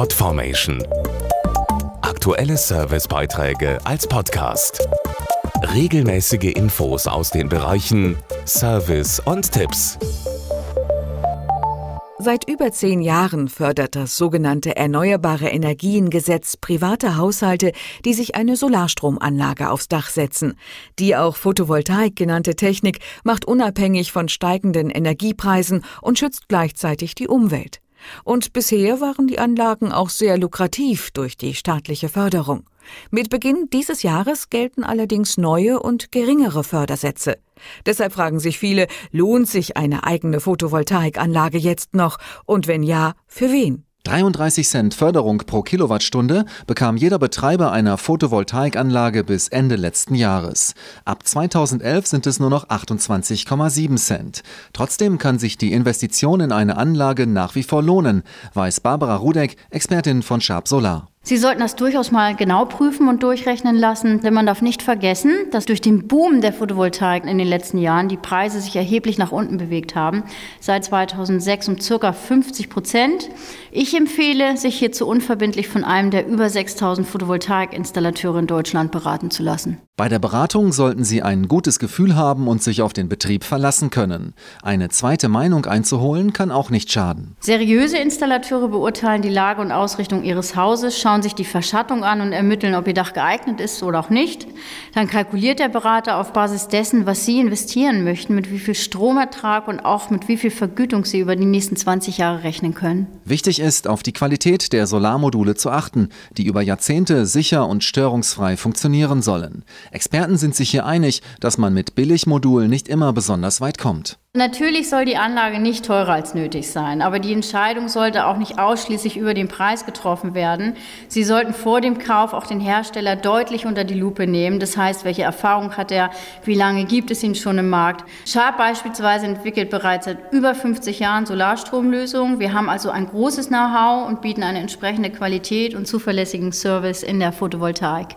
Podformation. Aktuelle Servicebeiträge als Podcast. Regelmäßige Infos aus den Bereichen Service und Tipps. Seit über zehn Jahren fördert das sogenannte Erneuerbare Energiengesetz private Haushalte, die sich eine Solarstromanlage aufs Dach setzen. Die auch Photovoltaik genannte Technik macht unabhängig von steigenden Energiepreisen und schützt gleichzeitig die Umwelt. Und bisher waren die Anlagen auch sehr lukrativ durch die staatliche Förderung. Mit Beginn dieses Jahres gelten allerdings neue und geringere Fördersätze. Deshalb fragen sich viele, lohnt sich eine eigene Photovoltaikanlage jetzt noch? Und wenn ja, für wen? 33 Cent Förderung pro Kilowattstunde bekam jeder Betreiber einer Photovoltaikanlage bis Ende letzten Jahres. Ab 2011 sind es nur noch 28,7 Cent. Trotzdem kann sich die Investition in eine Anlage nach wie vor lohnen, weiß Barbara Rudek, Expertin von Sharp Solar. Sie sollten das durchaus mal genau prüfen und durchrechnen lassen, denn man darf nicht vergessen, dass durch den Boom der Photovoltaik in den letzten Jahren die Preise sich erheblich nach unten bewegt haben, seit 2006 um circa 50 Prozent. Ich empfehle, sich hierzu unverbindlich von einem der über 6000 Photovoltaikinstallateure in Deutschland beraten zu lassen. Bei der Beratung sollten Sie ein gutes Gefühl haben und sich auf den Betrieb verlassen können. Eine zweite Meinung einzuholen kann auch nicht schaden. Seriöse Installateure beurteilen die Lage und Ausrichtung ihres Hauses, schauen sich die Verschattung an und ermitteln, ob ihr Dach geeignet ist oder auch nicht. Dann kalkuliert der Berater auf Basis dessen, was Sie investieren möchten, mit wie viel Stromertrag und auch mit wie viel Vergütung Sie über die nächsten 20 Jahre rechnen können. Wichtig ist, auf die Qualität der Solarmodule zu achten, die über Jahrzehnte sicher und störungsfrei funktionieren sollen. Experten sind sich hier einig, dass man mit Billigmodulen nicht immer besonders weit kommt. Natürlich soll die Anlage nicht teurer als nötig sein, aber die Entscheidung sollte auch nicht ausschließlich über den Preis getroffen werden. Sie sollten vor dem Kauf auch den Hersteller deutlich unter die Lupe nehmen. Das heißt, welche Erfahrung hat er, wie lange gibt es ihn schon im Markt. Sharp beispielsweise entwickelt bereits seit über 50 Jahren Solarstromlösungen. Wir haben also ein großes Know-how und bieten eine entsprechende Qualität und zuverlässigen Service in der Photovoltaik.